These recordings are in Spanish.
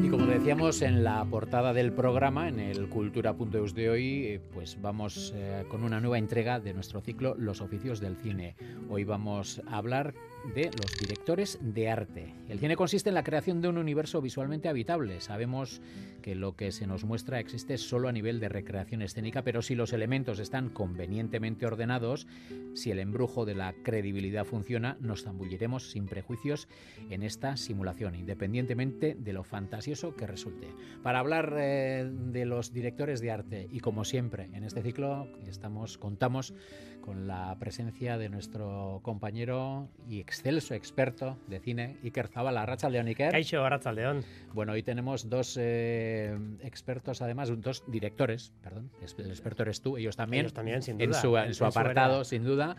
Y como decíamos en la portada del programa, en el Cultura.eus de hoy, eh, pues vamos eh, con una nueva entrega de nuestro ciclo Los oficios del cine. Hoy vamos a hablar de los directores de arte. El cine consiste en la creación de un universo visualmente habitable. Sabemos que lo que se nos muestra existe solo a nivel de recreación escénica, pero si los elementos están convenientemente ordenados, si el embrujo de la credibilidad funciona, nos zambulliremos sin prejuicios en esta simulación, independientemente de lo fantasioso que resulte. Para hablar eh, de los directores de arte y como siempre en este ciclo estamos contamos con la presencia de nuestro compañero y excelso experto de cine, Iker Zabala. León Iker. Caixo, León. Bueno, hoy tenemos dos eh, expertos, además, dos directores, perdón, el experto eres tú, ellos también. Ellos también, sin duda. En su, en su apartado, sin duda.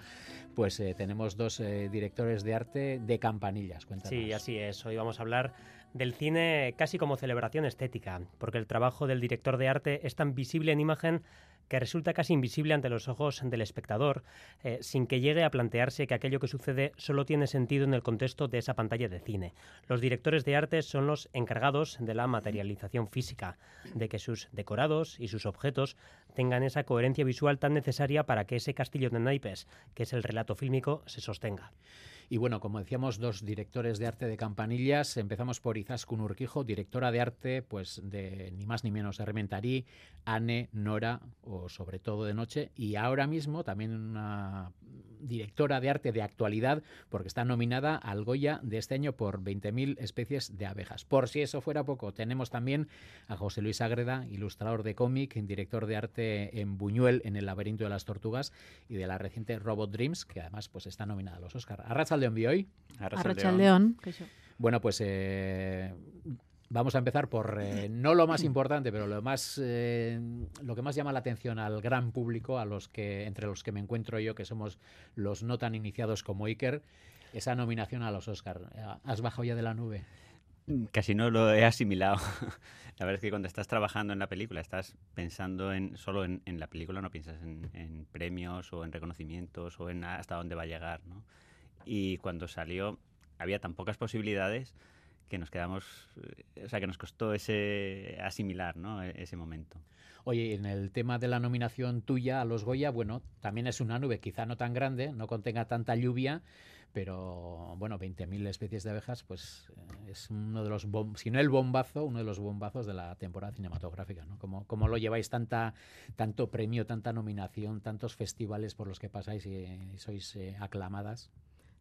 Pues eh, tenemos dos eh, directores de arte de campanillas. Cuéntanos. Sí, así es. Hoy vamos a hablar del cine casi como celebración estética, porque el trabajo del director de arte es tan visible en imagen que resulta casi invisible ante los ojos del espectador, eh, sin que llegue a plantearse que aquello que sucede solo tiene sentido en el contexto de esa pantalla de cine. Los directores de arte son los encargados de la materialización física, de que sus decorados y sus objetos tengan esa coherencia visual tan necesaria para que ese castillo de naipes, que es el relato fílmico, se sostenga. Y bueno, como decíamos, dos directores de arte de campanillas. Empezamos por Izaskun Urquijo, directora de arte, pues de ni más ni menos Hermentarí, Anne, Nora o sobre todo de noche. Y ahora mismo también una directora de arte de actualidad, porque está nominada al Goya de este año por 20.000 especies de abejas. Por si eso fuera poco, tenemos también a José Luis Agreda, ilustrador de cómic, director de arte en Buñuel, en El laberinto de las tortugas, y de la reciente Robot Dreams, que además pues está nominada a los Oscar. León vi hoy. León. Bueno, pues eh, vamos a empezar por eh, no lo más importante, pero lo más eh, lo que más llama la atención al gran público, a los que entre los que me encuentro yo, que somos los no tan iniciados como Iker, esa nominación a los Oscar. ¿Has bajado ya de la nube? Casi no lo he asimilado. la verdad es que cuando estás trabajando en la película, estás pensando en solo en, la película, no piensas en, en, premios o en reconocimientos o en hasta dónde va a llegar, ¿no? y cuando salió había tan pocas posibilidades que nos quedamos, eh, o sea, que nos costó ese asimilar, ¿no? E-, ese momento. Oye, en el tema de la nominación tuya a los Goya, bueno, también es una nube, quizá no tan grande, no contenga tanta lluvia, pero bueno, 20.000 especies de abejas, pues eh, es uno de los, si no el bombazo, uno de los bombazos de la temporada cinematográfica, ¿no? Como, lo lleváis tanta, tanto premio, tanta nominación, tantos festivales por los que pasáis y, sois eh, aclamadas.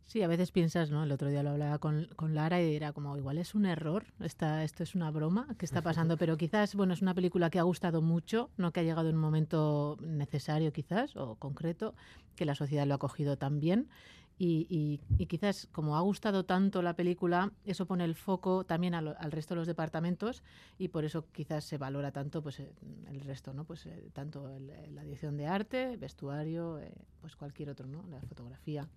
Sí, a veces piensas, ¿no? El otro día lo hablaba con, con Lara y era como, igual es un error, esta, esto es una broma que está pasando, pero quizás, bueno, es una película que ha gustado mucho, no que ha llegado en un momento necesario quizás o concreto, que la sociedad lo ha cogido tan bien. Y, y, quizás como ha gustado tanto la película, eso pone el foco también al, resto de los departamentos y por eso quizás se valora tanto pues eh, el resto, ¿no? Pues eh, tanto la dirección de arte, vestuario, eh, pues cualquier otro, ¿no? La fotografía.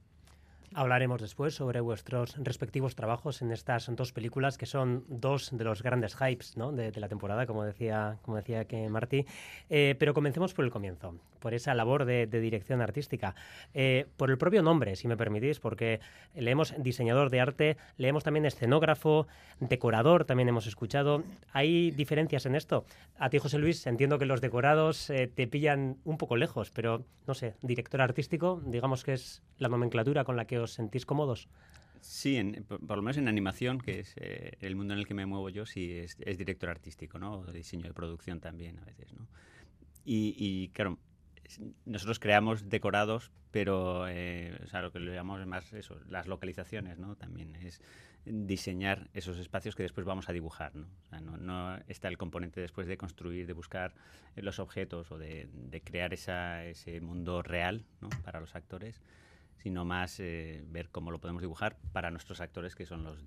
Hablaremos después sobre vuestros respectivos trabajos en estas dos películas que son dos de los grandes hypes ¿no? de, la temporada, como decía, como decía que Martí. Eh, pero comencemos por el comienzo, por esa labor de, dirección artística. Eh, por el propio nombre, si me permitís, porque leemos diseñador de arte, leemos también escenógrafo, decorador, también hemos escuchado. ¿Hay diferencias en esto? A ti, José Luis, entiendo que los decorados eh, te pillan un poco lejos, pero no sé, director artístico, digamos que es la nomenclatura con la que os sentís cómodos? Sí, por, lo menos en animación, que es eh, el mundo en el que me muevo yo, sí es, director artístico, ¿no? O diseño de producción también a veces, ¿no? Y, claro, nosotros creamos decorados, pero eh, o lo que le llamamos más eso, las localizaciones, ¿no? También es diseñar esos espacios que después vamos a dibujar, ¿no? O sea, no, está el componente después de construir, de buscar los objetos o de, crear ese mundo real, ¿no? Para los actores, sino más eh, ver cómo lo podemos dibujar para nuestros actores, que son los,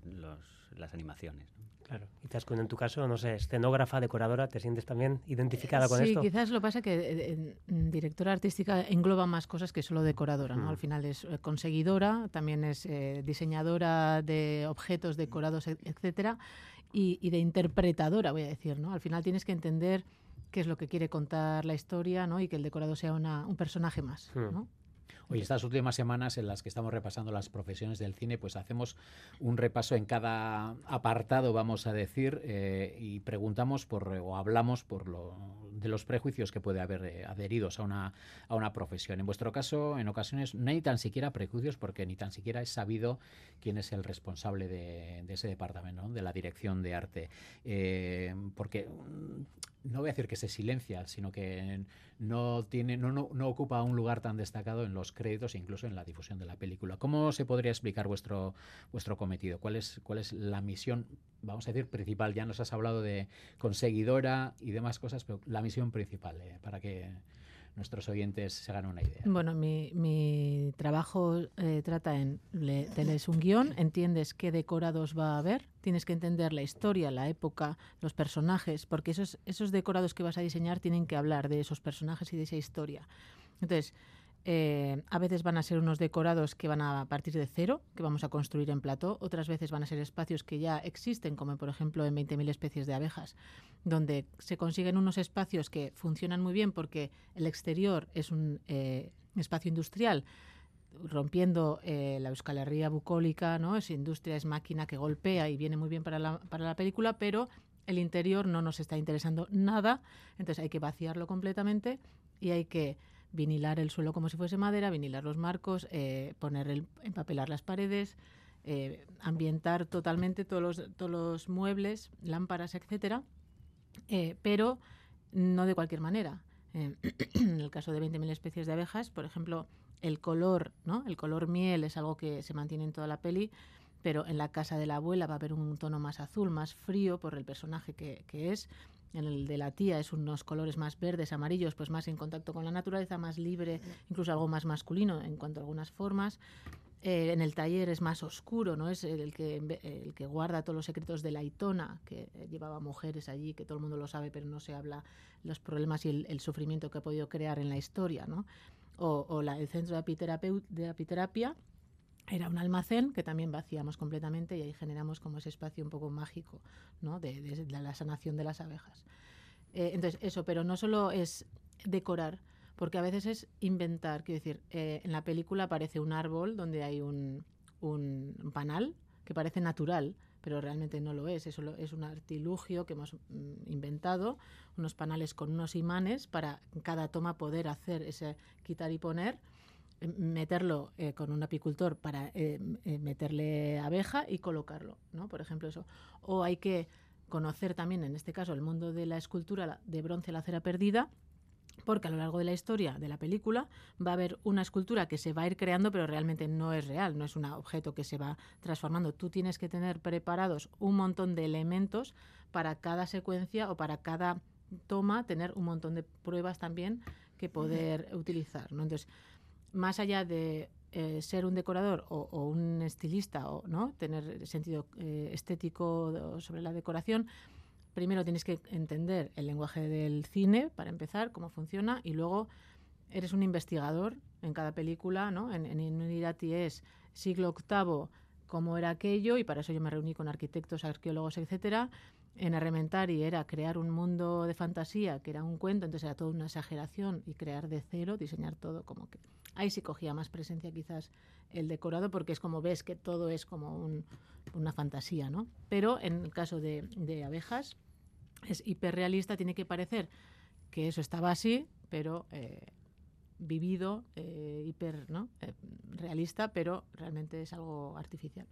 las animaciones. Claro. Quizás en tu caso, no sé, escenógrafa, decoradora, ¿te sientes también identificada con esto? Sí, quizás lo pasa que eh, directora artística engloba más cosas que solo decoradora, ¿no? Mm. Al final es eh, conseguidora, también es diseñadora de objetos decorados, etcétera, y, de interpretadora, voy a decir, ¿no? Al final tienes que entender qué es lo que quiere contar la historia, ¿no? Y que el decorado sea una, un personaje más, mm. ¿no? Hoy estas últimas semanas en las que estamos repasando las profesiones del cine, pues hacemos un repaso en cada apartado, vamos a decir, eh, y preguntamos por o hablamos por lo de los prejuicios que puede haber eh, adheridos a una, a una profesión. En vuestro caso, en ocasiones no hay tan siquiera prejuicios porque ni tan siquiera es sabido quién es el responsable de, ese departamento, de la dirección de arte. Eh, porque no voy a decir que se silencia, sino que no tiene, no, no, no, ocupa un lugar tan destacado en los créditos e incluso en la difusión de la película. ¿Cómo se podría explicar vuestro, vuestro cometido? ¿Cuál es, ¿Cuál es la misión, vamos a decir, principal? Ya nos has hablado de conseguidora y demás cosas, pero la misión principal, eh, para que nuestros oyentes se hagan una idea. Bueno, mi, mi trabajo eh, trata en, le, tenés un guion, entiendes qué decorados va a haber, tienes que entender la historia, la época, los personajes, porque esos, esos decorados que vas a diseñar tienen que hablar de esos personajes y de esa historia. Entonces, eh, a veces van a ser unos decorados que van a partir de cero, que vamos a construir en plató. Otras veces van a ser espacios que ya existen, como por ejemplo en 20.000 especies de abejas, donde se consiguen unos espacios que funcionan muy bien porque el exterior es un eh, espacio industrial rompiendo eh, la euskalería bucólica, ¿no? Es industria, es máquina que golpea y viene muy bien para la, para la película, pero el interior no nos está interesando nada, entonces hay que vaciarlo completamente y hay que vinilar el suelo como si fuese madera, vinilar los marcos, eh, poner el, empapelar las paredes, eh, ambientar totalmente todos los, muebles, lámparas, etcétera, eh, pero no de cualquier manera. en el caso de 20.000 especies de abejas, por ejemplo, el color, ¿no? El color miel es algo que se mantiene en toda la peli, pero en la casa de la abuela va a haber un tono más azul, más frío por el personaje que es. En el de la tía es unos colores más verdes, amarillos, pues más en contacto con la naturaleza, más libre, incluso algo más masculino en cuanto a algunas formas. Eh, en el taller es más oscuro, ¿no? Es el que, el que guarda todos los secretos de la Itona, que llevaba mujeres allí, que todo el mundo lo sabe, pero no se habla los problemas y el, sufrimiento que ha podido crear en la historia, ¿no? O, la, el centro de, de apiterapia, era un almacén que también vaciamos completamente y ahí generamos como ese espacio un poco mágico ¿no? de, la sanación de las abejas. Eh, entonces, eso, pero no solo es decorar, porque a veces es inventar. Quiero decir, eh, en la película aparece un árbol donde hay un, un, panal que parece natural, pero realmente no lo es. Eso es un artilugio que hemos mm, inventado, unos panales con unos imanes para cada toma poder hacer ese quitar y poner meterlo eh, con un apicultor para eh, eh, meterle abeja y colocarlo, ¿no? Por ejemplo, eso. O hay que conocer también, en este caso, el mundo de la escultura de bronce, la cera perdida, porque a lo largo de la historia de la película va a haber una escultura que se va a ir creando, pero realmente no es real, no es un objeto que se va transformando. Tú tienes que tener preparados un montón de elementos para cada secuencia o para cada toma, tener un montón de pruebas también que poder utilizar. ¿no? Entonces, más allá de eh, ser un decorador o, un estilista o no tener sentido eh, estético sobre la decoración, primero tienes que entender el lenguaje del cine para empezar, cómo funciona, y luego eres un investigador en cada película, ¿no? En, en Inunidati es siglo VIII, cómo era aquello, y para eso yo me reuní con arquitectos, arqueólogos, etcétera, en Arrementari era crear un mundo de fantasía, que era un cuento, entonces era toda una exageración y crear de cero, diseñar todo como que... Ahí sí cogía más presencia quizás el decorado porque es como ves que todo es como una fantasía, ¿no? Pero en el caso de, de abejas es hiperrealista, tiene que parecer que eso estaba así, pero eh, vivido, eh, hiper ¿no? Eh, realista, pero realmente es algo artificial.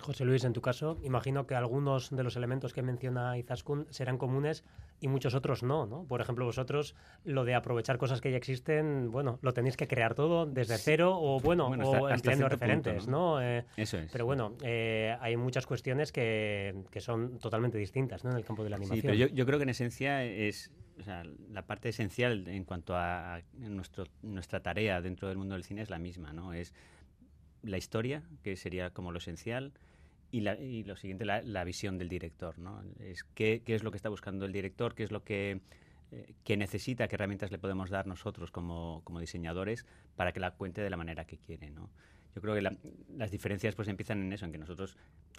José Luis, en tu caso, imagino que algunos de los elementos que menciona Izaskun serán comunes y muchos otros no, ¿no? Por ejemplo, vosotros lo de aprovechar cosas que ya existen, bueno, lo tenéis que crear todo desde cero o, bueno, o empleando referentes, ¿no? Eh, Eso es. Pero bueno, eh, hay muchas cuestiones que, que, son totalmente distintas, ¿no? En el campo de la animación. Sí, pero yo, yo creo que en esencia es o sea, la parte esencial en cuanto a nuestro, nuestra tarea dentro del mundo del cine es la misma, ¿no? Es la historia, que sería como lo esencial, y, la, y lo siguiente, la, la, visión del director, ¿no? Es qué, qué, es lo que está buscando el director, qué es lo que, eh, que necesita, qué herramientas le podemos dar nosotros como, como, diseñadores para que la cuente de la manera que quiere, ¿no? Yo creo que la, las diferencias pues empiezan en eso, en que nosotros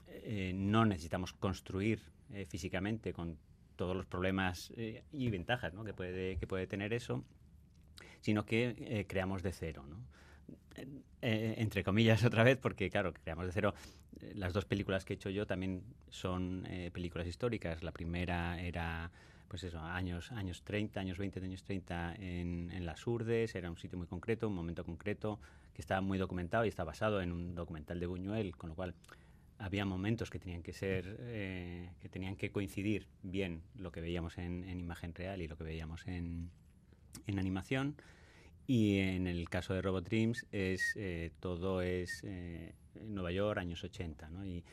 eh, no necesitamos construir eh, físicamente con todos los problemas eh, y ventajas ¿no? que, puede, que puede tener eso, sino que eh, creamos de cero, ¿no? Eh, entre comillas otra vez, porque claro, creamos de cero. Eh, las dos películas que he hecho yo también son eh, películas históricas. La primera era, pues eso, años, años 30, años 20 años 30 en, en las Urdes, era un sitio muy concreto, un momento concreto, que estaba muy documentado y está basado en un documental de Buñuel, con lo cual había momentos que tenían que ser, que tenían que coincidir bien lo que veíamos en, en imagen real y lo que veíamos en, en animación. Y en el caso de Robot Dreams es, eh, todo es eh, Nueva York, años 80, ¿no? Y,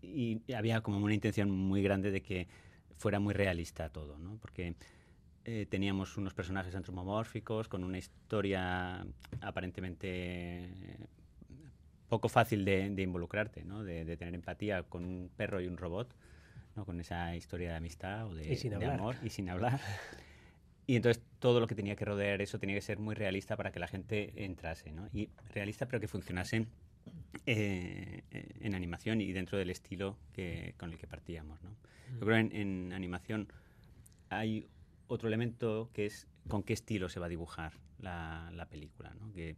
y, había como una intención muy grande de que fuera muy realista todo, ¿no? Porque eh, teníamos unos personajes antropomórficos con una historia aparentemente poco fácil de, de involucrarte, ¿no? De, de, tener empatía con un perro y un robot, ¿no? Con esa historia de amistad o de, de amor y sin hablar. Y entonces todo lo que tenía que rodear eso tenía que ser muy realista para que la gente entrase, ¿no? Y realista pero que funcionase eh, en animación y dentro del estilo que, con el que partíamos, ¿no? Yo creo en, en animación hay otro elemento que es con qué estilo se va a dibujar la, la película, ¿no? Que,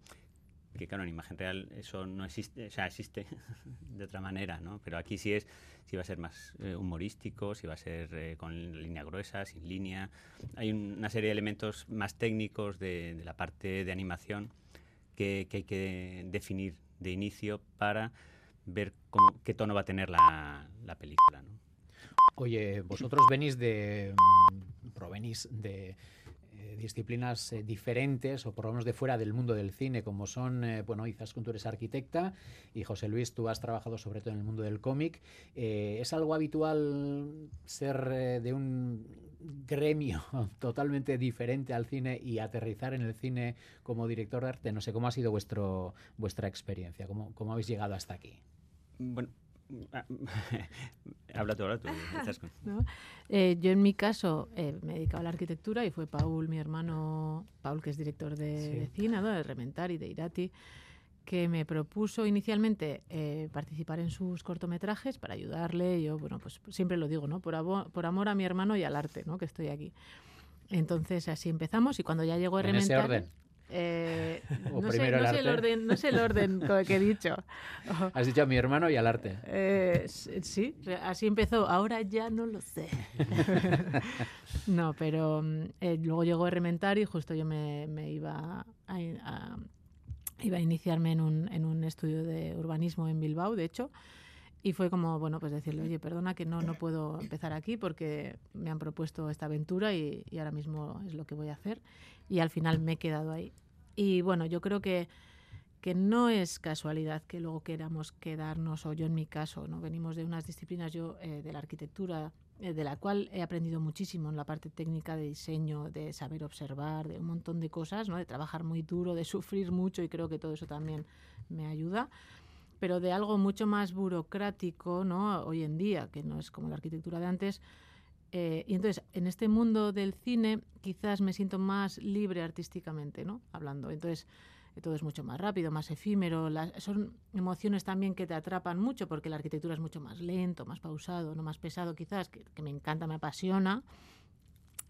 que claro, en imagen real eso no existe, o sea, existe de otra manera, ¿no? Pero aquí sí es, si va a ser más eh, humorístico, si va a ser eh, con línea gruesa, sin línea. Hay una serie de elementos más técnicos de, la parte de animación que, que, hay que definir de inicio para ver cómo, qué tono va a tener la, la película, ¿no? Oye, vosotros venís de... Mm, provenís de disciplinas eh, diferentes o por lo menos de fuera del mundo del cine, como son, eh, bueno, Izaskun, tú eres arquitecta y José Luis, tú has trabajado sobre todo en el mundo del cómic. Eh, ¿Es algo habitual ser eh, de un gremio totalmente diferente al cine y aterrizar en el cine como director de arte? No sé, ¿cómo ha sido vuestro, vuestra experiencia? ¿Cómo, ¿Cómo habéis llegado hasta aquí? Bueno, habla tú, habla tú. ¿No? Eh, yo en mi caso eh, me he dedicado a la arquitectura y fue Paul, mi hermano, Paul que es director de, sí. de cine, ¿no? de Rementari, de Irati, que me propuso inicialmente eh, participar en sus cortometrajes para ayudarle. Yo, bueno, pues siempre lo digo, ¿no? Por, abo- por amor a mi hermano y al arte, ¿no? Que estoy aquí. Entonces así empezamos y cuando ya llegó ¿En Rementari... ese orden? Eh, ¿O no, sé, primero el no sé el orden, no sé el orden que he dicho. Has dicho a mi hermano y al arte. Eh, s- sí, así empezó. Ahora ya no lo sé. no, pero mm, eh, luego llegó Rementar y justo yo me, me iba a, a- iba a iniciarme en un, en un estudio de urbanismo en Bilbao, de hecho. Y fue como, bueno, pues decirle, oye, perdona que no, no puedo empezar aquí porque me han propuesto esta aventura y, y ahora mismo es lo que voy a hacer. Y al final me he quedado ahí. Y bueno, yo creo que, que no es casualidad que luego queramos quedarnos, o yo en mi caso, ¿no? venimos de unas disciplinas, yo eh, de la arquitectura, eh, de la cual he aprendido muchísimo en la parte técnica de diseño, de saber observar, de un montón de cosas, ¿no? de trabajar muy duro, de sufrir mucho y creo que todo eso también me ayuda pero de algo mucho más burocrático, ¿no? Hoy en día, que no es como la arquitectura de antes. Eh, y entonces, en este mundo del cine, quizás me siento más libre artísticamente, ¿no? Hablando. Entonces, eh, todo es mucho más rápido, más efímero. Las, son emociones también que te atrapan mucho, porque la arquitectura es mucho más lento, más pausado, no más pesado, quizás, que, que me encanta, me apasiona.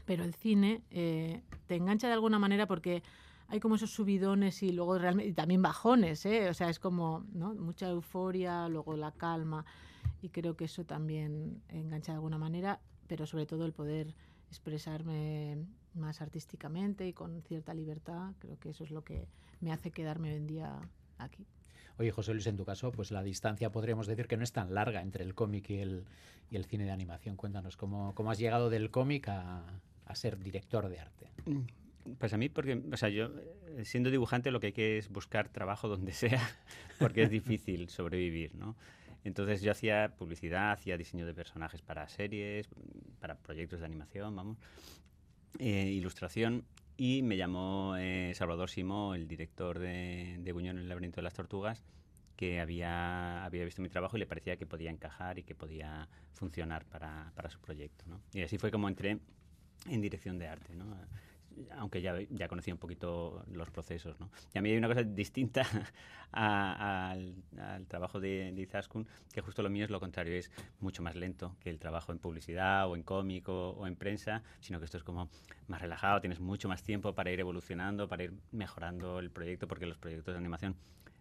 Pero el cine eh, te engancha de alguna manera porque hay como esos subidones y luego realmente y también bajones, ¿eh? o sea, es como ¿no? mucha euforia, luego la calma y creo que eso también engancha de alguna manera, pero sobre todo el poder expresarme más artísticamente y con cierta libertad, creo que eso es lo que me hace quedarme hoy en día aquí. Oye, José Luis, en tu caso, pues la distancia podríamos decir que no es tan larga entre el cómic y el, y el cine de animación. Cuéntanos, ¿cómo, cómo has llegado del cómic a, a ser director de arte? Pues a mí, porque, o sea, yo eh, siendo dibujante lo que hay que es buscar trabajo donde sea, porque es difícil sobrevivir, ¿no? Entonces yo hacía publicidad, hacía diseño de personajes para series, para proyectos de animación, vamos, eh, ilustración, y me llamó eh, Salvador Simó, el director de, de en el laberinto de las tortugas, que había, había visto mi trabajo y le parecía que podía encajar y que podía funcionar para, para su proyecto, ¿no? Y así fue como entré en dirección de arte, ¿no? Aunque ya, ya conocía un poquito los procesos. ¿no? Y a mí hay una cosa distinta al, trabajo de, de Izaskun, que justo lo mío es lo contrario, es mucho más lento que el trabajo en publicidad o en cómic o, en prensa, sino que esto es como más relajado, tienes mucho más tiempo para ir evolucionando, para ir mejorando el proyecto, porque los proyectos de animación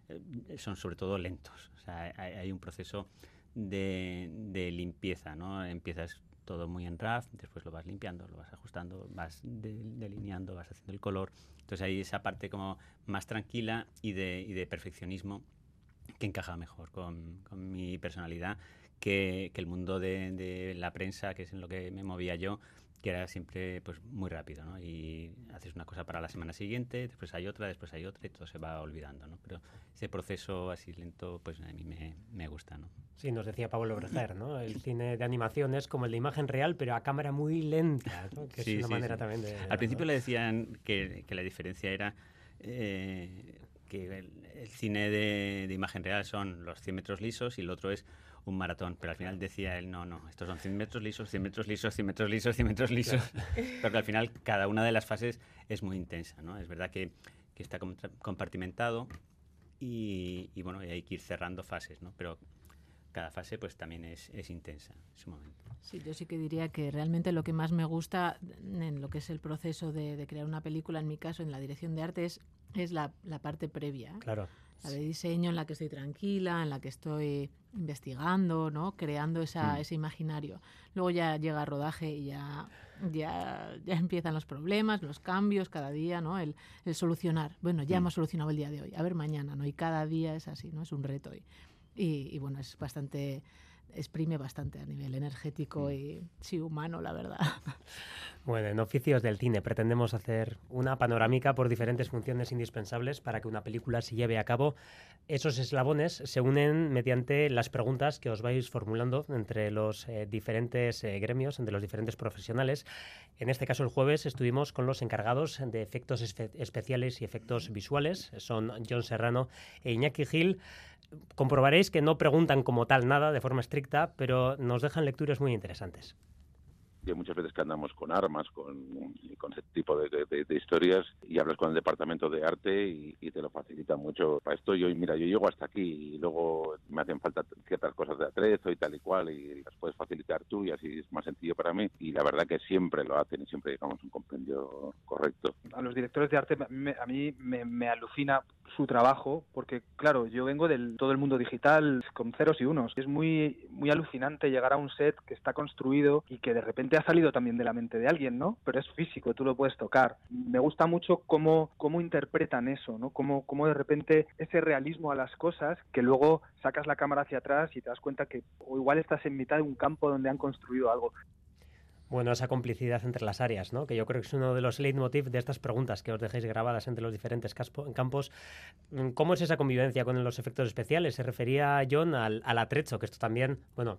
eh, son sobre todo lentos. O sea, hay, un proceso de, de limpieza, ¿no? Empiezas todo muy en RAF, después lo vas limpiando, lo vas ajustando, vas delineando, vas haciendo el color. Entonces hay esa parte como más tranquila y de, de perfeccionismo que encaja mejor con, con mi personalidad que, que, el mundo de, de, la prensa, que es en lo que me movía yo, que era siempre pues muy rápido, ¿no? Y haces una cosa para la semana siguiente, después hay otra, después hay otra y todo se va olvidando, ¿no? Pero ese proceso así lento, pues a mí me, me gusta, ¿no? Sí, nos decía Pablo Breger, ¿no? El cine de animación es como el de imagen real, pero a cámara muy lenta, ¿no? Que es una manera también de... Al principio le decían que, que la diferencia era... Eh, que el, cine de, de, imagen real son los 100 metros lisos y el otro es un maratón, pero al final decía él, no, no, estos son 100 metros lisos, 100 metros lisos, 100 metros lisos, 100 metros lisos, porque al final cada una de las fases es muy intensa, ¿no? Es verdad que, que está compartimentado y, y, bueno, hay que ir cerrando fases, ¿no? Pero cada fase pues también es, es intensa en su momento. Sí, yo sí que diría que realmente lo que más me gusta en lo que es el proceso de, de crear una película, en mi caso, en la dirección de arte, es, es la, la parte previa. ¿eh? Claro la de diseño en la que estoy tranquila, en la que estoy investigando, ¿no? creando esa, mm. ese imaginario. Luego ya llega el rodaje y ya, ya, ya empiezan los problemas, los cambios cada día, ¿no? el, el solucionar. Bueno, ya mm. hemos solucionado el día de hoy, a ver mañana, ¿no? y cada día es así, ¿no? es un reto. Y, y, y bueno, es bastante exprime bastante a nivel energético mm. y sí humano, la verdad. Bueno, en Oficios del Cine pretendemos hacer una panorámica por diferentes funciones indispensables para que una película se lleve a cabo. Esos eslabones se unen mediante las preguntas que os vais formulando entre los eh, diferentes eh, gremios, entre los diferentes profesionales. En este caso, el jueves estuvimos con los encargados de efectos especiales y efectos visuales. Son John Serrano e Iñaki Gil comprobaréis que no preguntan como tal nada de forma estricta, pero nos dejan lecturas muy interesantes hay muchas veces que andamos con armas, con, con ese tipo de, historias y hablas con el departamento de arte y, te lo facilita mucho. Para esto yo, mira, yo llego hasta aquí y luego me hacen falta ciertas cosas de atrezo y tal y cual y las puedes facilitar tú y así es más sencillo para mí y la verdad que siempre lo hacen y siempre llegamos a un compendio correcto. A los directores de arte a mí me, me alucina su trabajo porque claro, yo vengo del todo el mundo digital con ceros y unos. Es muy muy alucinante llegar a un set que está construido y que de repente ha salido también de la mente de alguien, ¿no? Pero es físico, tú lo puedes tocar. Me gusta mucho cómo, cómo interpretan eso, ¿no? Cómo, cómo de repente ese realismo a las cosas que luego sacas la cámara hacia atrás y te das cuenta que o igual estás en mitad de un campo donde han construido algo bueno, esa complicidad entre las áreas, ¿no? que yo creo que es uno de los leitmotiv de estas preguntas que os dejéis grabadas entre los diferentes campos. Mm, ¿Cómo es esa convivencia con los efectos especiales? Se refería John al, atrecho, que esto también, bueno,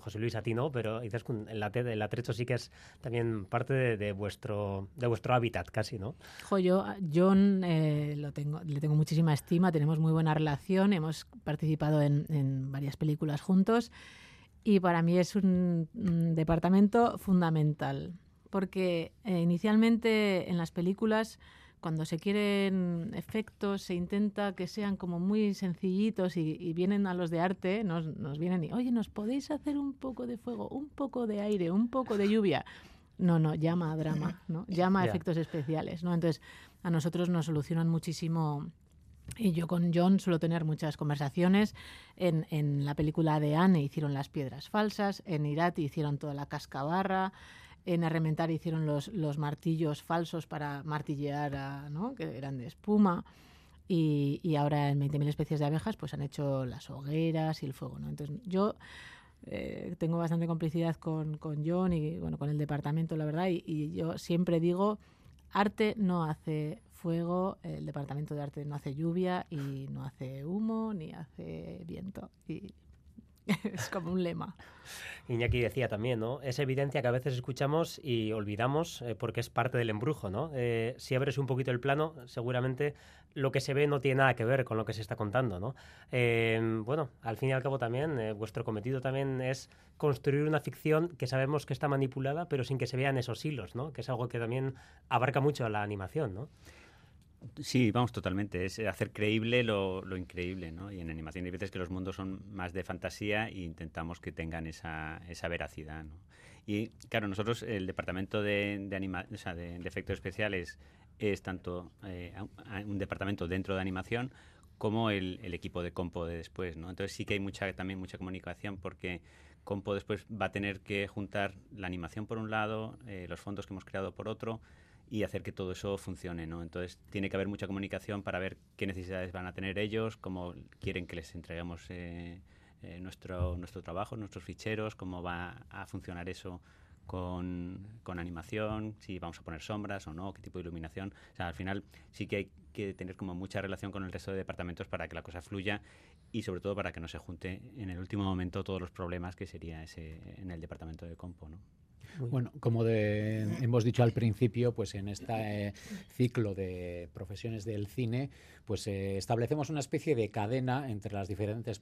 José Luis a ti no, pero dices el, atrecho sí que es también parte de, vuestro, de vuestro hábitat casi, ¿no? Jo, yo, John eh, le tengo muchísima estima, tenemos muy buena relación, hemos participado en varias películas juntos y para mí es un, departamento fundamental, porque eh, inicialmente en las películas, cuando se quieren efectos, se intenta que sean como muy sencillitos y, vienen a los de arte, nos, nos, vienen y, oye, ¿nos podéis hacer un poco de fuego, un poco de aire, un poco de lluvia? No, no, llama a drama, ¿no? Llama a efectos especiales, ¿no? Entonces, a nosotros nos solucionan muchísimo y yo con John suelo tener muchas conversaciones. En, en la película de Anne hicieron las piedras falsas, en Irati hicieron toda la cascabarra, en Arrementar hicieron los, los martillos falsos para martillear, ¿no? que eran de espuma. Y, y ahora en 20.000 especies de abejas pues han hecho las hogueras y el fuego. ¿no? Entonces yo eh, tengo bastante complicidad con, con, John y bueno, con el departamento, la verdad, y, y yo siempre digo, arte no hace fuego, el departamento de arte no hace lluvia y no hace humo ni hace viento. Y es como un lema. Iñaki decía también, ¿no? Es evidencia que a veces escuchamos y olvidamos eh, porque es parte del embrujo, ¿no? Eh, si abres un poquito el plano, seguramente lo que se ve no tiene nada que ver con lo que se está contando, ¿no? Eh, bueno, al fin y al cabo también, vuestro cometido también es construir una ficción que sabemos que está manipulada, pero sin que se vean esos hilos, ¿no? Que es algo que también abarca mucho a la animación, ¿no? Sí, vamos, totalmente. Es hacer creíble lo, increíble, ¿no? Y en animación hay veces que los mundos son más de fantasía e intentamos que tengan esa, veracidad, ¿no? Y claro, nosotros, el departamento de, de, o sea, de, efectos especiales es tanto eh, un departamento dentro de animación como el, el, equipo de compo de después, ¿no? Entonces sí que hay mucha, también mucha comunicación porque compo después va a tener que juntar la animación por un lado, eh, los fondos que hemos creado por otro, y hacer que todo eso funcione, ¿no? Entonces tiene que haber mucha comunicación para ver qué necesidades van a tener ellos, cómo quieren que les entreguemos eh, eh, nuestro, nuestro trabajo, nuestros ficheros, cómo va a funcionar eso con, con, animación, si vamos a poner sombras o no, qué tipo de iluminación. O sea, al final sí que hay que tener como mucha relación con el resto de departamentos para que la cosa fluya y sobre todo para que no se junte en el último momento todos los problemas que sería ese en el departamento de compo, ¿no? Bueno, como hemos dicho al principio, pues en este ciclo de profesiones del cine, pues eh, establecemos una especie de cadena entre las diferentes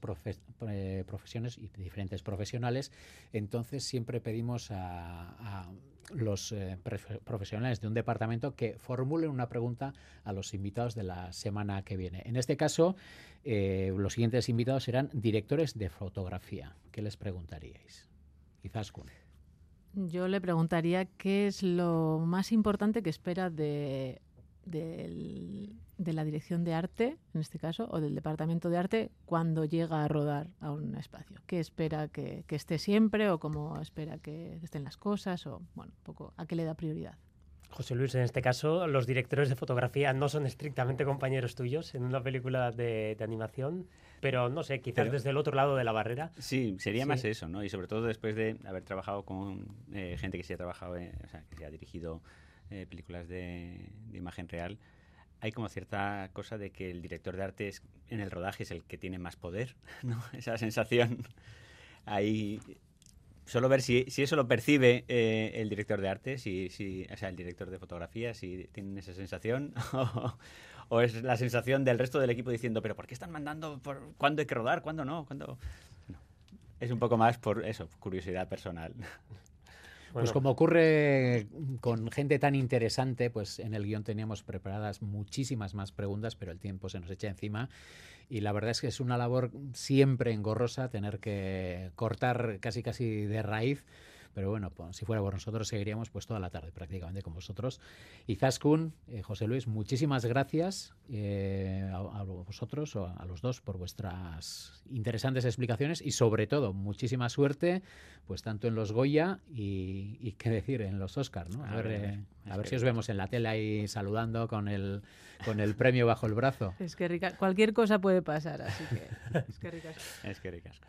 eh, profesiones y diferentes profesionales. Entonces siempre pedimos a, los profesionales de un departamento que formulen una pregunta a los invitados de la semana que viene. En este caso, los siguientes invitados serán directores de fotografía. ¿Qué les preguntaríais? Quizás con yo le preguntaría qué es lo más importante que espera de, la dirección de arte, en este caso, o del departamento de arte, cuando llega a rodar a un espacio. ¿Qué espera que, que esté siempre o cómo espera que estén las cosas? O, bueno, un poco, ¿a qué le da prioridad? José Luis, en este caso, los directores de fotografía no son estrictamente compañeros tuyos en una película de, animación, pero no sé, quizás desde el otro lado de la barrera. Sí, sería más eso, ¿no? Y sobre todo después de haber trabajado con eh, gente que sí ha trabajado, o sea, que se ha dirigido eh, películas de, imagen real, hay como cierta cosa de que el director de arte es, en el rodaje es el que tiene más poder, ¿no? Esa sensación ahí solo ver si, si eso lo percibe eh, el director de arte, si, si, o sea, el director de fotografía, si tienen esa sensación, o, es la sensación del resto del equipo diciendo, pero ¿por qué están mandando? Por, ¿Cuándo hay que rodar? ¿Cuándo no? ¿Cuándo? Es un poco más por eso, curiosidad personal. Pues como ocurre con gente tan interesante, pues en el guion teníamos preparadas muchísimas más preguntas, pero el tiempo se nos echa encima. Y la verdad es que es una labor siempre engorrosa tener que cortar casi casi de raíz pero bueno, pues, si fuera por nosotros seguiríamos pues toda la tarde prácticamente con vosotros. Y Zaskun, eh, José Luis, muchísimas gracias eh, a, vosotros o a los dos por vuestras interesantes explicaciones y sobre todo muchísima suerte pues tanto en los Goya y, qué decir, en los Oscars, ¿no? A, ver, eh, a ver si os vemos en la tele ahí saludando con el, con el premio bajo el brazo. Es que rica, cualquier cosa puede pasar, así que es que ricas. Es que ricas.